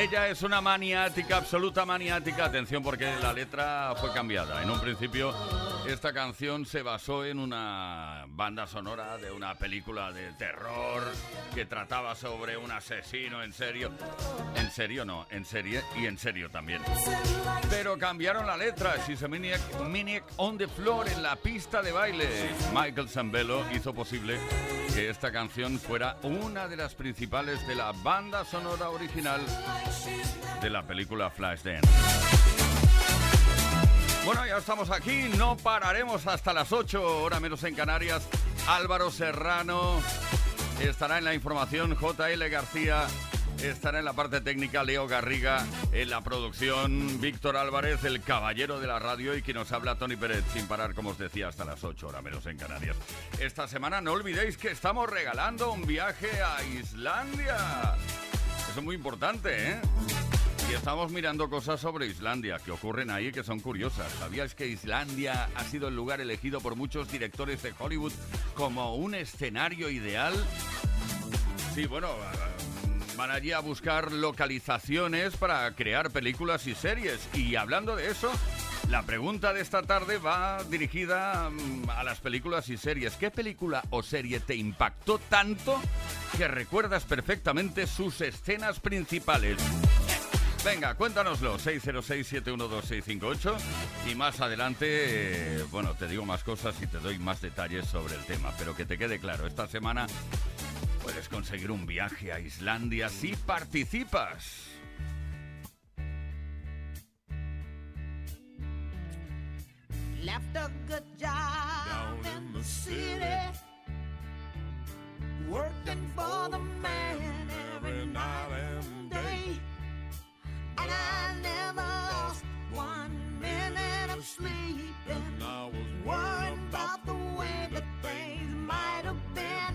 Ella es una maniática, absoluta maniática. Atención porque la letra fue cambiada. En un principio esta canción se basó en una banda sonora de una película de terror que trataba sobre un asesino en serio. En serio no, en serie y en serio también. Pero cambiaron la letra. She's a maniac, on the floor en la pista de baile. Michael Zambello hizo posible que esta canción fuera una de las principales de la banda sonora original de la película Flashdance. Bueno, ya estamos aquí, no pararemos hasta las 8, hora menos en Canarias. Álvaro Serrano estará en la información, JL García estará en la parte técnica, Leo Garriga en la producción, Víctor Álvarez, el caballero de la radio y quien nos habla Tony Pérez, sin parar, como os decía, hasta las 8, hora menos en Canarias. Esta semana no olvidéis que estamos regalando un viaje a Islandia. Eso es muy importante, ¿eh? Y estamos mirando cosas sobre Islandia que ocurren ahí que son curiosas. ¿Sabías que Islandia ha sido el lugar elegido por muchos directores de Hollywood como un escenario ideal? Sí, bueno, van allí a buscar localizaciones para crear películas y series. Y hablando de eso, la pregunta de esta tarde va dirigida mm, a las películas y series. ¿Qué película o serie te impactó tanto que recuerdas perfectamente sus escenas principales? Venga, cuéntanoslo, 606-712-658 y más adelante, eh, bueno, te digo más cosas y te doy más detalles sobre el tema, pero que te quede claro, esta semana puedes conseguir un viaje a Islandia si participas. Left a good job in the city, working for the man every night and. And I never lost one minute of sleep. And I was worried about the way that things might have been.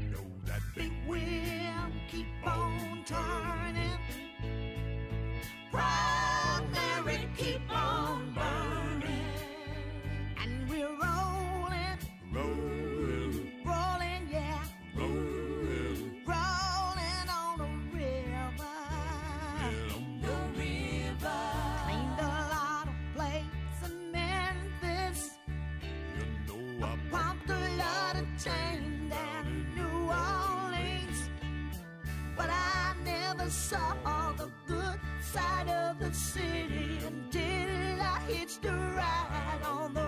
You know that big wheel keep on turning. Proud Mary keep on saw the good side of the city until I hitched a ride on the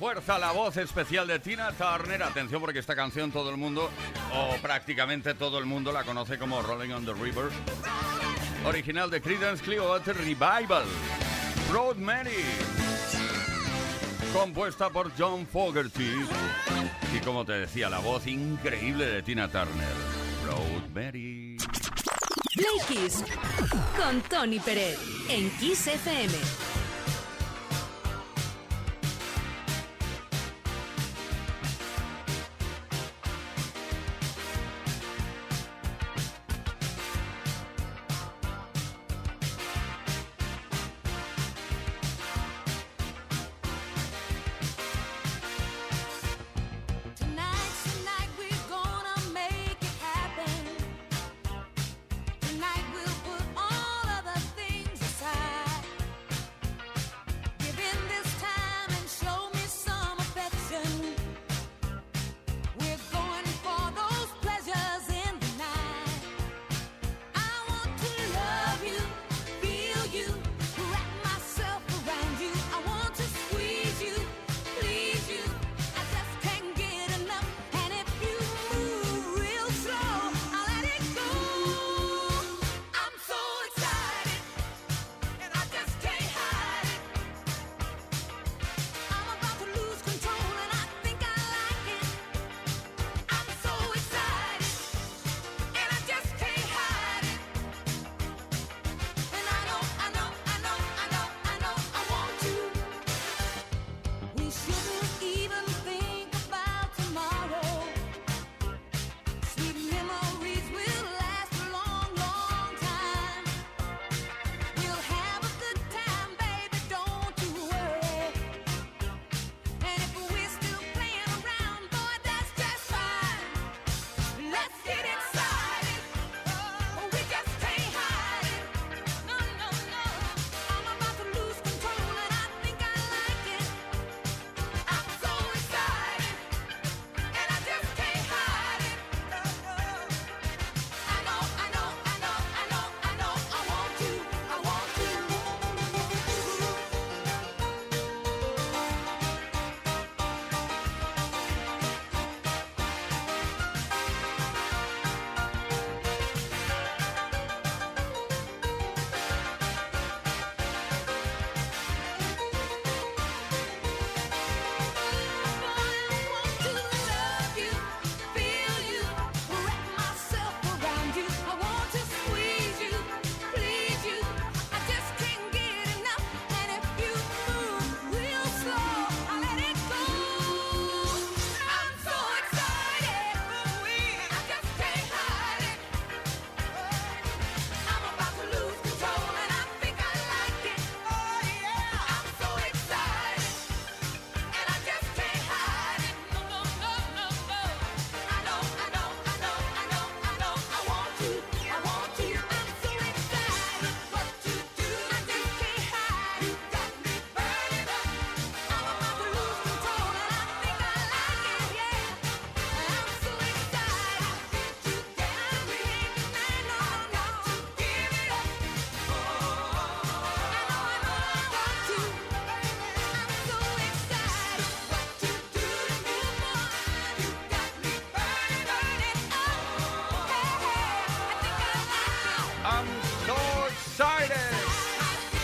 fuerza, la voz especial de Tina Turner. Atención porque esta canción todo el mundo o prácticamente todo el mundo la conoce como Rolling on the River, original de Creedence Clearwater Revival, Road Mary, compuesta por John Fogerty y como te decía, la voz increíble de Tina Turner, Road Mary. Con Tony Pérez en Kiss FM.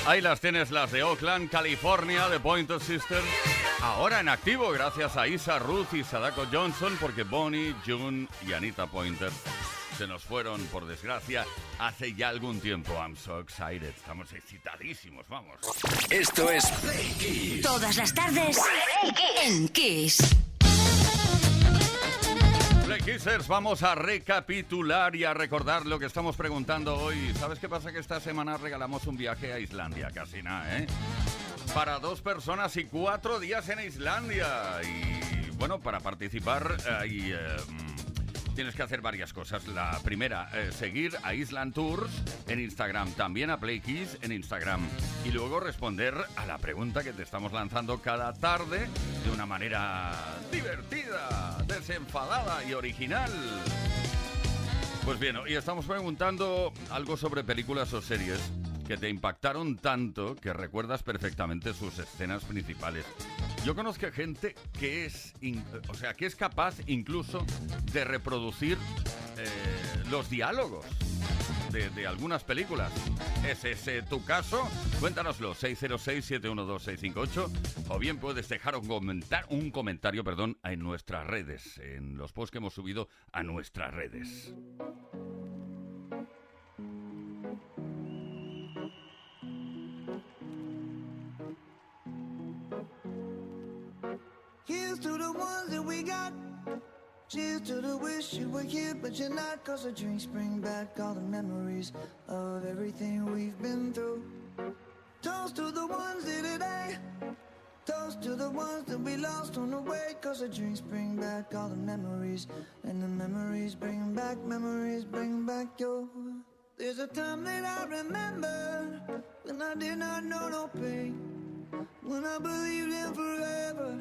Ahí las tienes, las de Oakland, California, de Pointer Sisters. Ahora en activo, gracias a Isa Ruth y Sadako Johnson, porque Bonnie, June y Anita Pointer se nos fueron, por desgracia, hace ya algún tiempo. I'm so excited. Estamos excitadísimos, vamos. Esto es Play Kiss. Todas las tardes en Kiss. Play vamos a recapitular y a recordar lo que estamos preguntando hoy. ¿Sabes qué pasa? Que esta semana regalamos un viaje a Islandia, casi nada, ¿eh? Para dos personas y cuatro días en Islandia. Y bueno, para participar hay, eh, mm, tienes que hacer varias cosas. La primera, eh, seguir a Island Tours en Instagram, también a Play Kiss en Instagram. Y luego responder a la pregunta que te estamos lanzando cada tarde de una manera divertida, desenfadada y original. Pues bien, y estamos preguntando algo sobre películas o series que te impactaron tanto que recuerdas perfectamente sus escenas principales. Yo conozco gente que es, o sea, que es capaz incluso de reproducir eh, los diálogos de, algunas películas. ¿Es ese tu caso? Cuéntanoslo, 606-712-658 o bien puedes dejar un, un comentario perdón, en nuestras redes, en los posts que hemos subido a nuestras redes. Here's to the ones that we got. Cheers to the wish you were here, but you're not. Cause the drinks bring back all the memories of everything we've been through. Toast to the ones here today. Toast to the ones that we lost on the way. Cause the drinks bring back all the memories. And the memories bring back, memories bring back your. There's a time that I remember when I did not know no pain. When I believed in forever,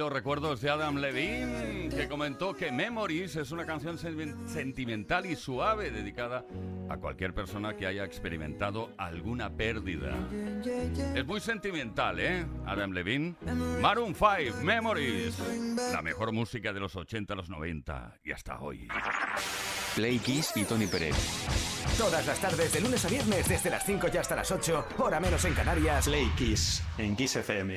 los recuerdos de Adam Levine, que comentó que Memories es una canción sen- sentimental y suave dedicada a cualquier persona que haya experimentado alguna pérdida. Es muy sentimental, ¿eh? Adam Levine. Maroon 5, Memories. La mejor música de los 80, los 90 y hasta hoy. Play Kiss y Tony Pérez. Todas las tardes, de lunes a viernes, desde las 5 y hasta las 8, hora menos en Canarias. Play Kiss en Kiss FM.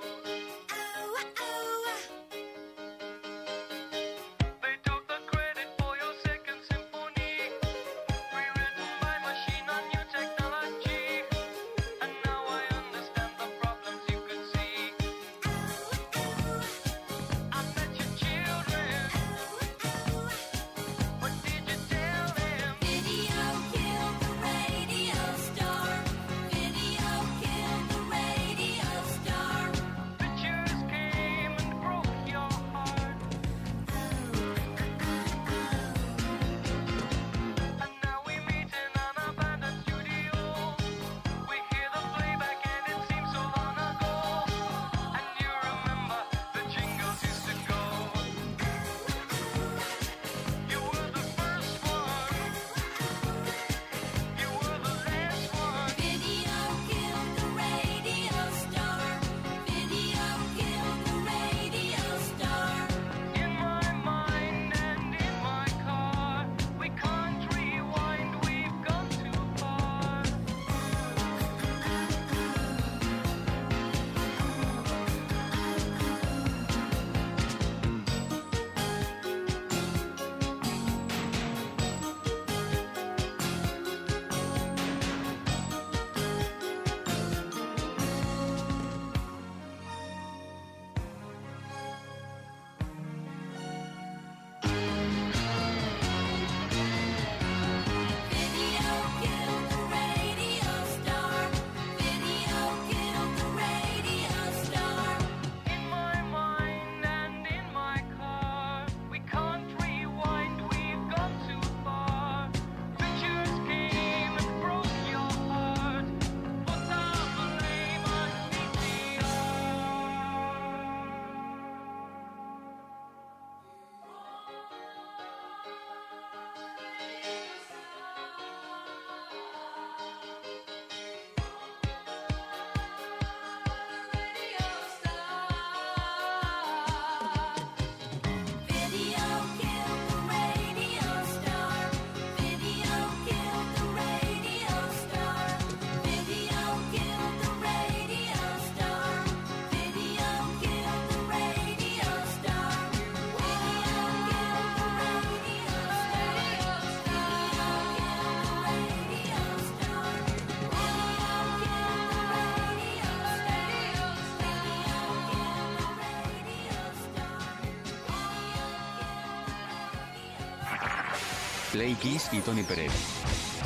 Play Kiss y Tony Pérez.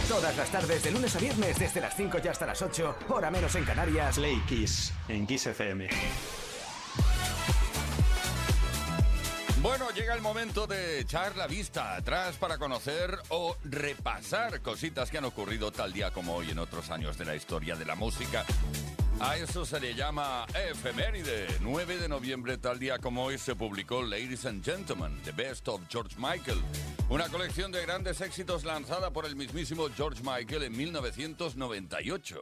Todas las tardes, de lunes a viernes, desde las 5 y hasta las 8, hora menos en Canarias. Play Kiss en Kiss FM. Bueno, llega el momento de echar la vista atrás para conocer o repasar cositas que han ocurrido tal día como hoy en otros años de la historia de la música. A eso se le llama efeméride. 9 de noviembre, tal día como hoy, se publicó Ladies and Gentlemen, The Best of George Michael, una colección de grandes éxitos lanzada por el mismísimo George Michael en 1998.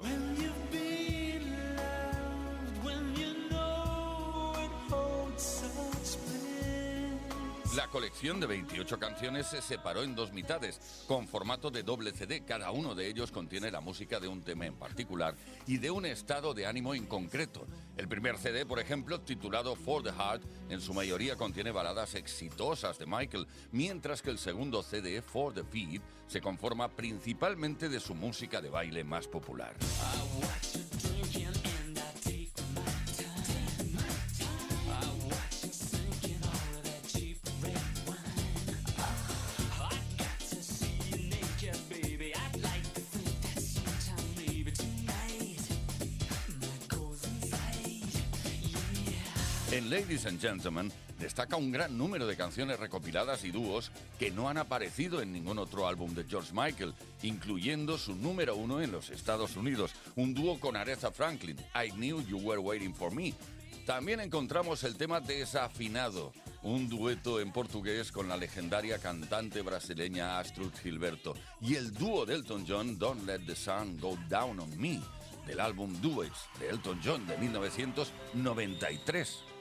La colección de 28 canciones se separó en dos mitades, con formato de doble CD. Cada uno de ellos contiene la música de un tema en particular y de un estado de ánimo en concreto. El primer CD, por ejemplo, titulado For the Heart, en su mayoría contiene baladas exitosas de Michael, mientras que el segundo CD, For the Feet, se conforma principalmente de su música de baile más popular. Ladies and Gentlemen destaca un gran número de canciones recopiladas y dúos que no han aparecido en ningún otro álbum de George Michael, incluyendo su número uno en los Estados Unidos, un dúo con Aretha Franklin, I Knew You Were Waiting for Me. También encontramos el tema Desafinado, un dueto en portugués con la legendaria cantante brasileña Astrud Gilberto, y el dúo de Elton John, Don't Let the Sun Go Down on Me, del álbum Duets de Elton John de 1993.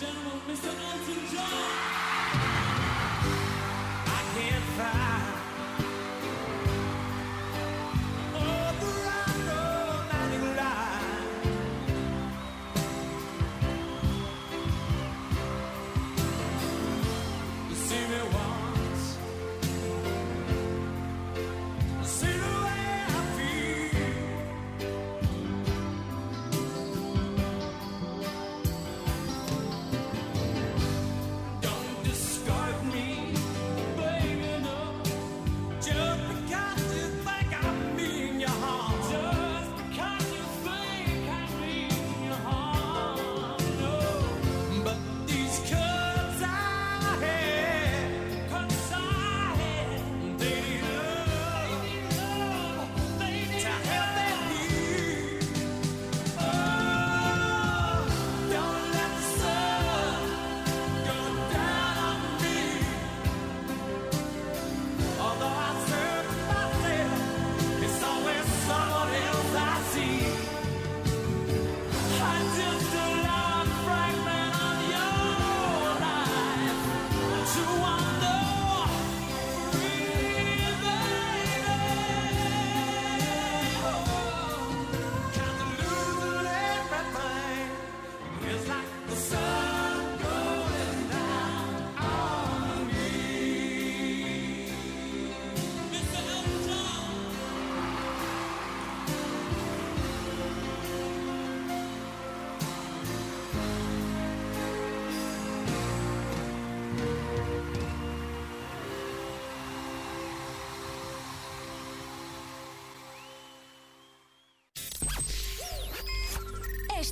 Gentlemen, Mr. Elton John.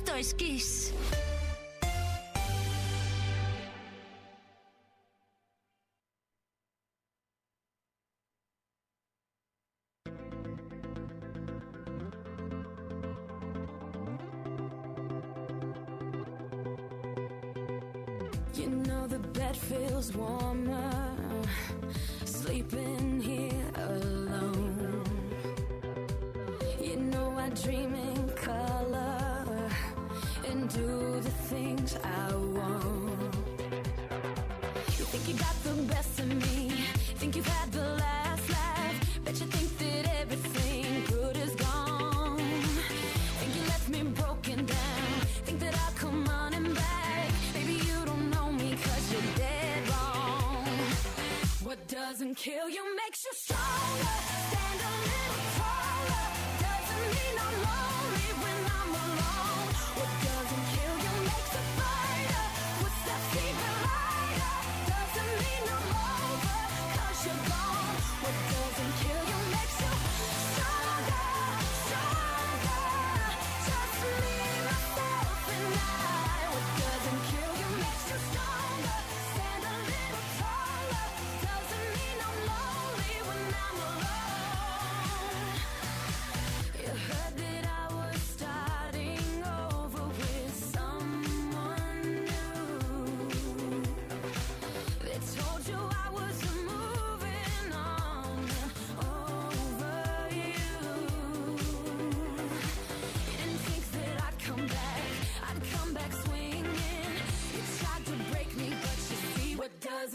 Esto es Kiss.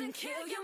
and kill you.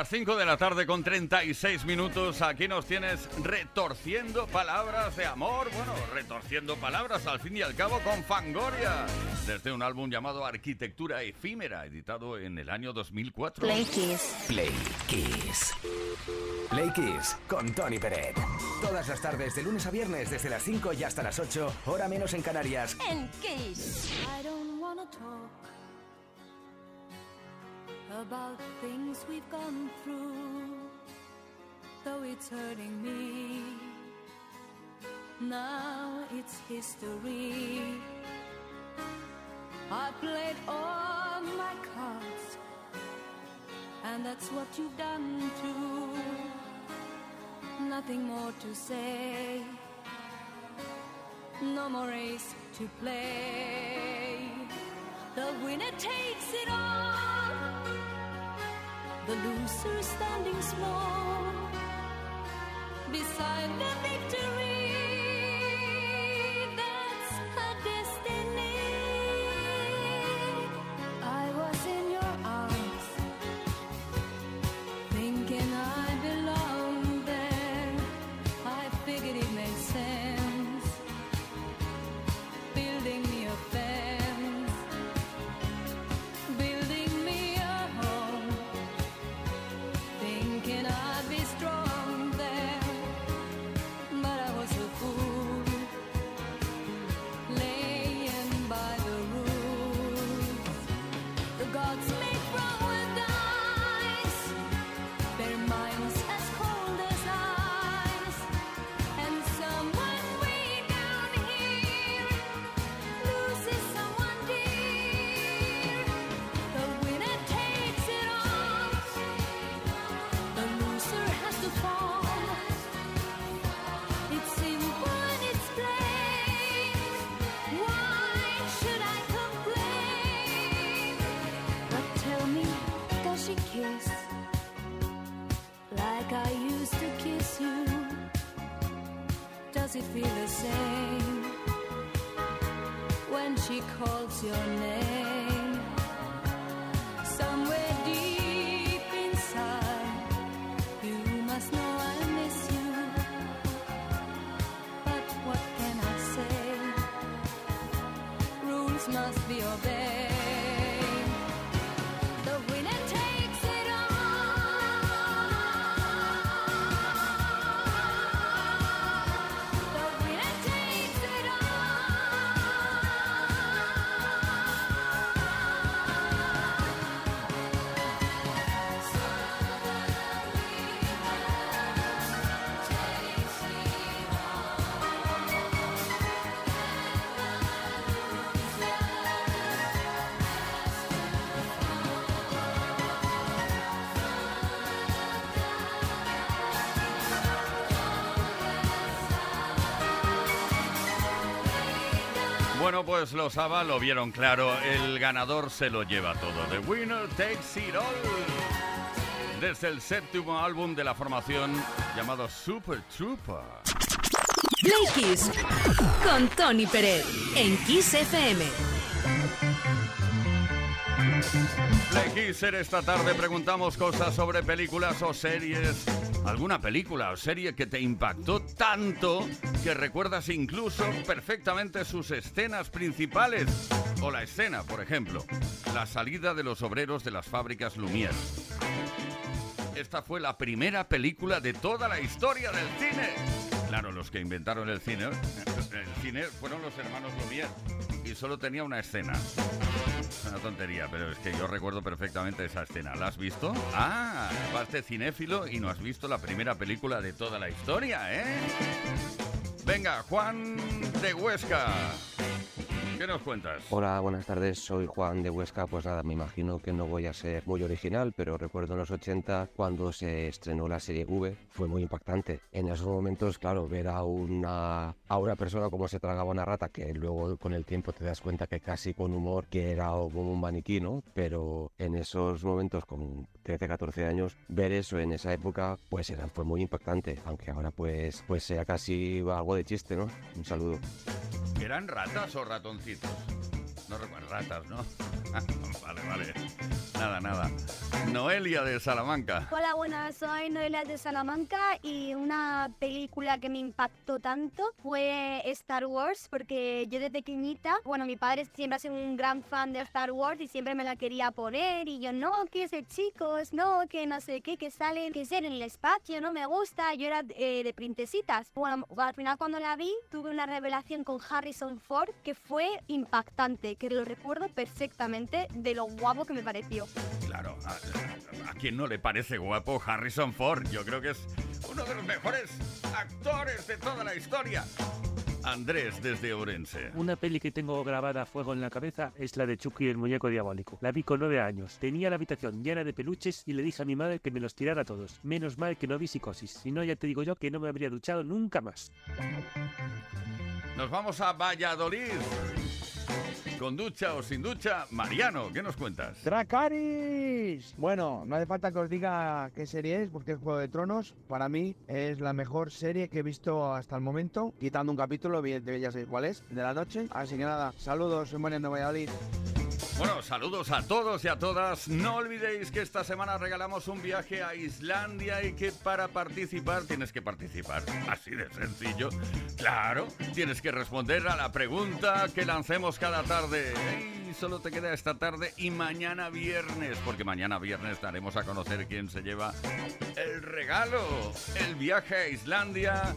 Las 5 de la tarde con 36 minutos, aquí nos tienes retorciendo palabras de amor. Bueno, retorciendo palabras al fin y al cabo con Fangoria. Desde un álbum llamado Arquitectura Efímera, editado en el año 2004. Play Kiss. Play Kiss. Play Kiss con Tony Peret. Todas las tardes, de lunes a viernes, desde las 5 y hasta las 8, hora menos en Canarias. En Kiss. I don't wanna talk about things we've gone through, though it's hurting me. Now it's history. I played all my cards, and that's what you've done too. Nothing more to say, no more race to play. The winner takes it all. The loser standing small beside the victory. Kiss like I used to kiss you? Does it feel the same when she calls your name? Somewhere deep inside, you must know I miss you. But what can I say? Rules must be obeyed. Bueno, pues los ABBA lo vieron claro. El ganador se lo lleva todo. The winner takes it all. Desde el séptimo álbum de la formación llamado Super Trooper. Play Kiss con Tony Peret. En Kiss FM. Play Kisser, esta tarde preguntamos cosas sobre películas o series. ¿Alguna película o serie que te impactó tanto que recuerdas incluso perfectamente sus escenas principales? O la escena, por ejemplo, la salida de los obreros de las fábricas Lumière. Esta fue la primera película de toda la historia del cine. Claro, los que inventaron el cine, el cine fueron los hermanos Lumière y solo tenía una escena. Es una tontería, pero es que yo recuerdo perfectamente esa escena. ¿La has visto? Ah, de cinéfilo y no has visto la primera película de toda la historia, ¿eh? Venga, Juan de Huesca. ¿Qué nos cuentas? Hola, buenas tardes, soy Juan de Huesca. Pues nada, me imagino que no voy a ser muy original, pero recuerdo en los 80 cuando se estrenó la serie V, fue muy impactante. En esos momentos, claro, ver a una, a una persona como se tragaba una rata, que luego con el tiempo te das cuenta que casi con humor, que era como un maniquí, ¿no? Pero en esos momentos, con 13, 14 años, ver eso en esa época, pues era, fue muy impactante, aunque ahora pues, pues sea casi algo de chiste, ¿no? Un saludo. ¿Eran ratas o ratoncitos? poquitos. No recuerdo, ratas, ¿no? vale, vale. Nada, nada. Noelia de Salamanca. Hola, buenas, soy Noelia de Salamanca y una película que me impactó tanto fue Star Wars porque yo de pequeñita, bueno, mi padre siempre ha sido un gran fan de Star Wars y siempre me la quería poner y yo no, que es de chicos, no, que no sé qué, que salen, que ser en el espacio, no me gusta, yo era eh, de princesitas. Bueno, al final cuando la vi tuve una revelación con Harrison Ford que fue impactante, que lo recuerdo perfectamente de lo guapo que me pareció. Claro, a, a quien no le parece guapo Harrison Ford? Yo creo que es uno de los mejores actores de toda la historia. Andrés desde Orense. Una peli que tengo grabada a fuego en la cabeza es la de Chucky el muñeco diabólico. La vi con nueve años. Tenía la habitación llena de peluches y le dije a mi madre que me los tirara todos. Menos mal que no vi psicosis. Si no, ya te digo yo que no me habría duchado nunca más. Nos vamos a Valladolid. Con ducha o sin ducha, Mariano, ¿qué nos cuentas? ¡Dracaris! Bueno, no hace falta que os diga qué serie es, porque es Juego de Tronos. Para mí es la mejor serie que he visto hasta el momento, quitando un capítulo, evidentemente ya sabéis cuál es, de la noche. Así que nada, saludos, soy Mariano Valladolid. Bueno, saludos a todos y a todas. No olvidéis que esta semana regalamos un viaje a Islandia y que para participar tienes que participar. Así de sencillo. Claro, tienes que responder a la pregunta que lancemos cada tarde. Y solo te queda esta tarde y mañana viernes, porque mañana viernes daremos a conocer quién se lleva el regalo. El viaje a Islandia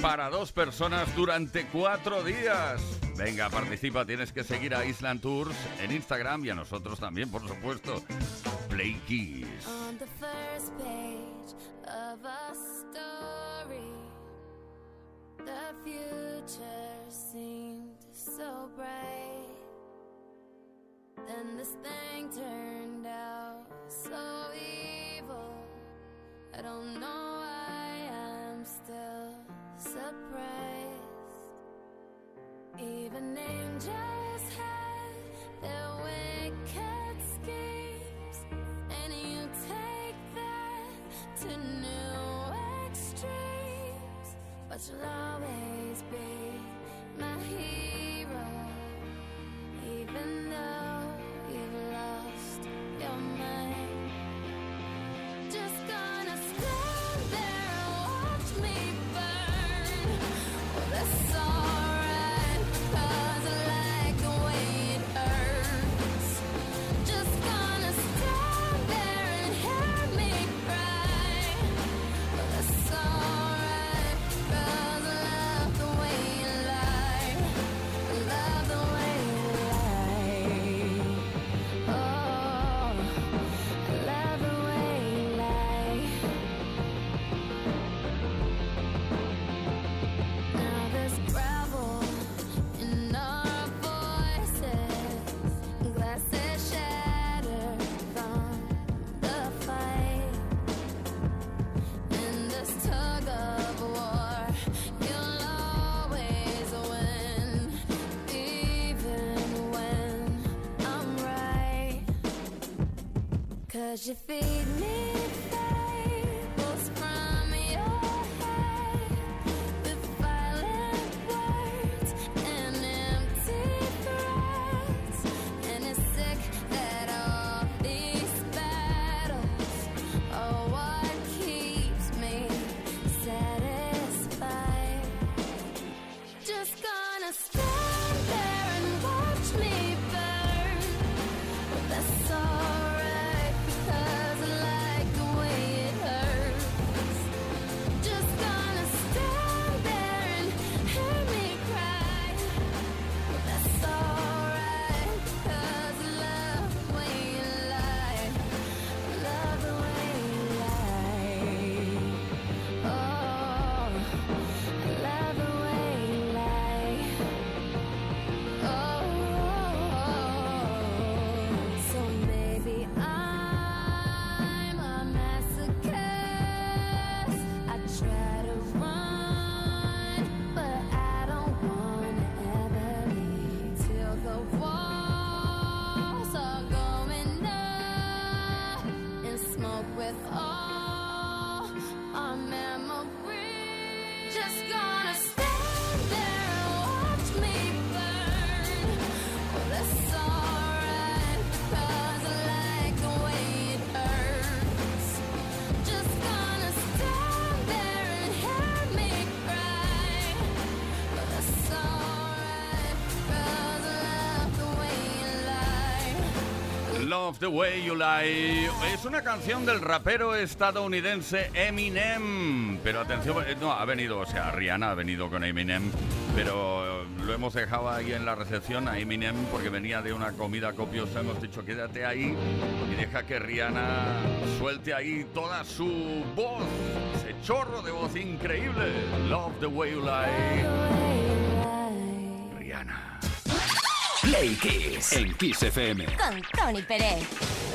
para dos personas durante cuatro días. Venga, participa, tienes que seguir a Island Tours en Instagram y a nosotros también, por supuesto. Play Kiss. On the first page of a story, the future seemed so bright. Then this thing turned out so evil. I don't know why I'm still surprised. Even angels have their wicked schemes, and you take to new extremes. But you'll always be my hero, even though Cause you feed me just go. Love the Way You Lie. Es una canción del rapero estadounidense Eminem. Pero atención, eh, no, ha venido, o sea, Rihanna ha venido con Eminem. Pero lo hemos dejado ahí en la recepción a Eminem porque venía de una comida copiosa. Hemos dicho, quédate ahí y deja que Rihanna suelte ahí toda su voz, ese chorro de voz increíble. Love the Way You Lie. Play Kiss. En Kiss FM. Con Tony Pérez.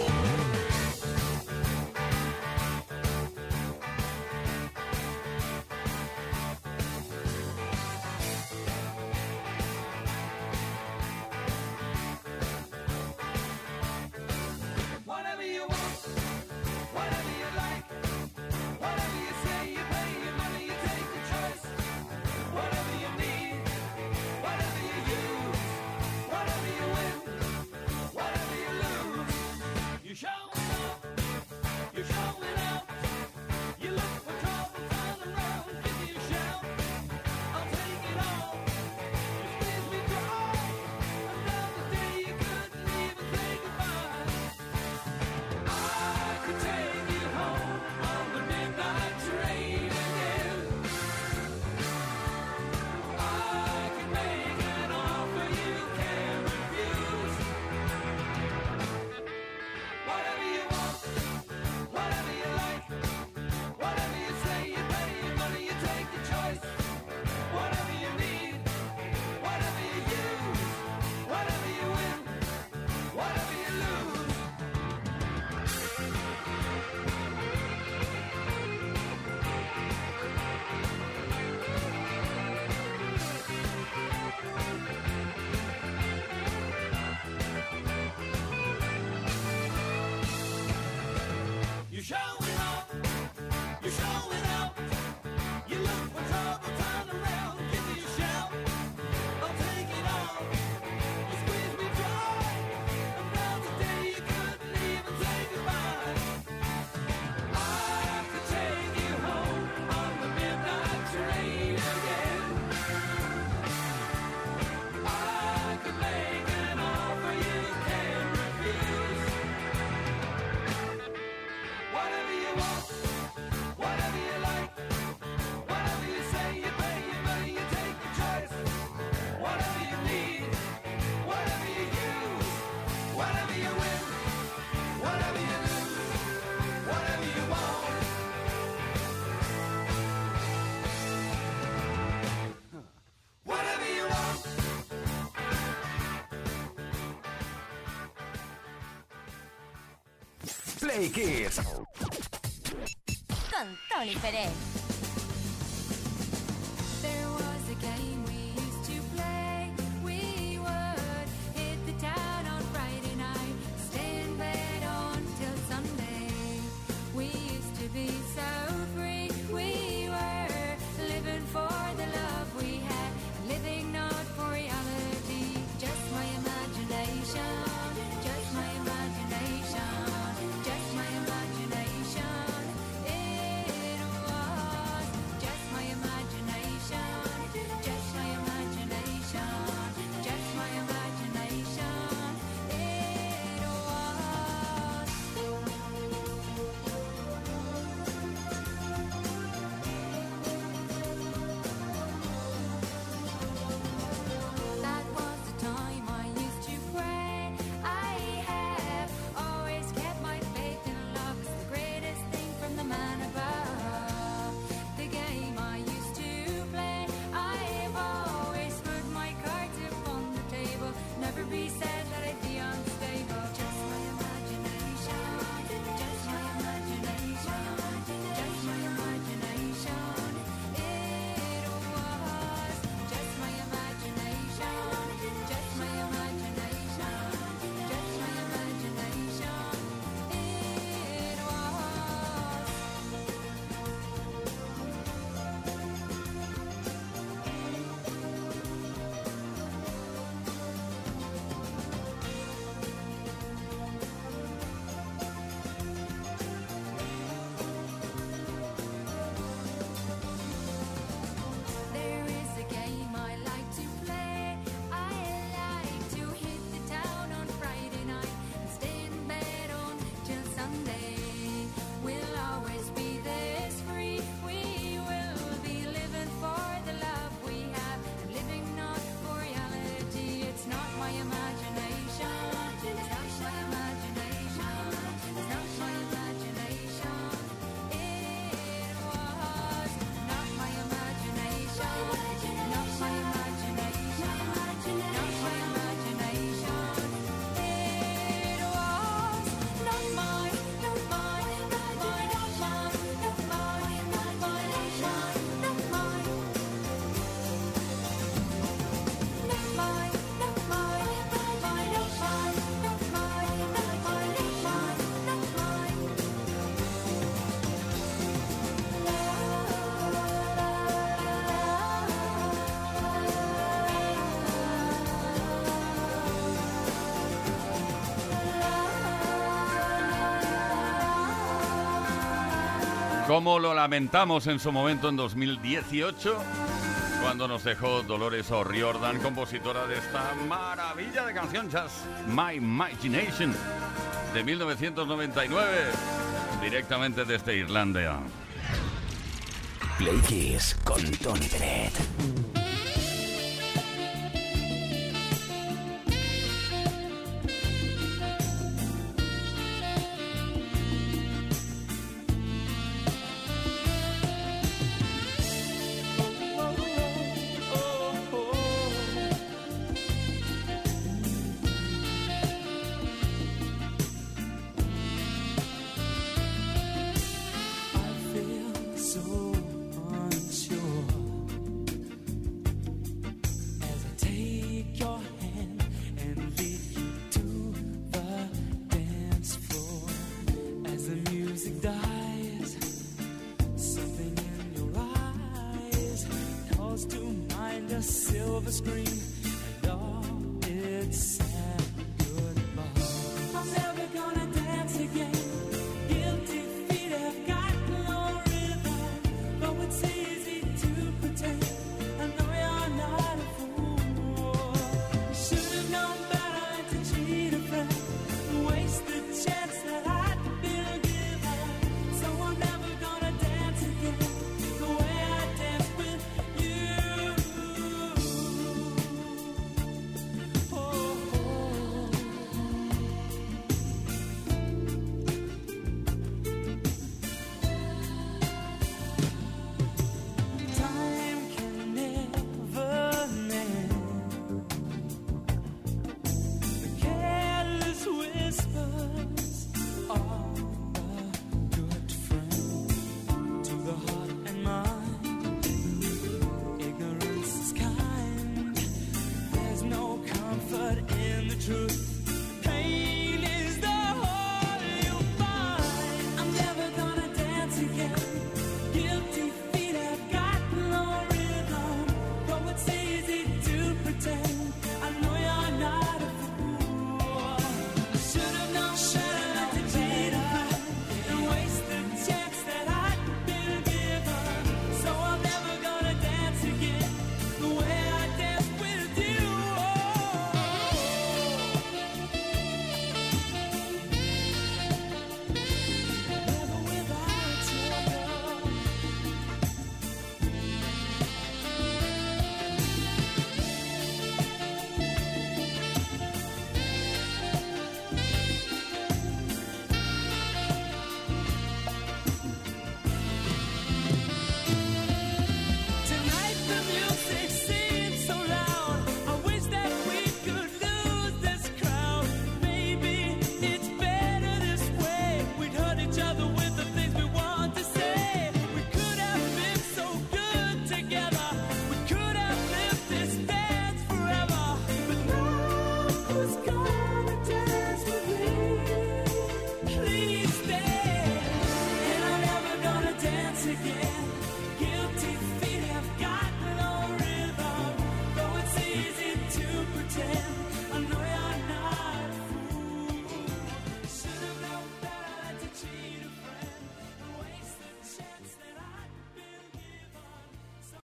Play Kids. Con Tony Pérez. There was a game Como lo lamentamos en su momento en 2018, cuando nos dejó Dolores O'Riordan, compositora de esta maravilla de canción Just My Imagination de 1999, directamente desde Irlanda. Play Kiss con Tony Pérez.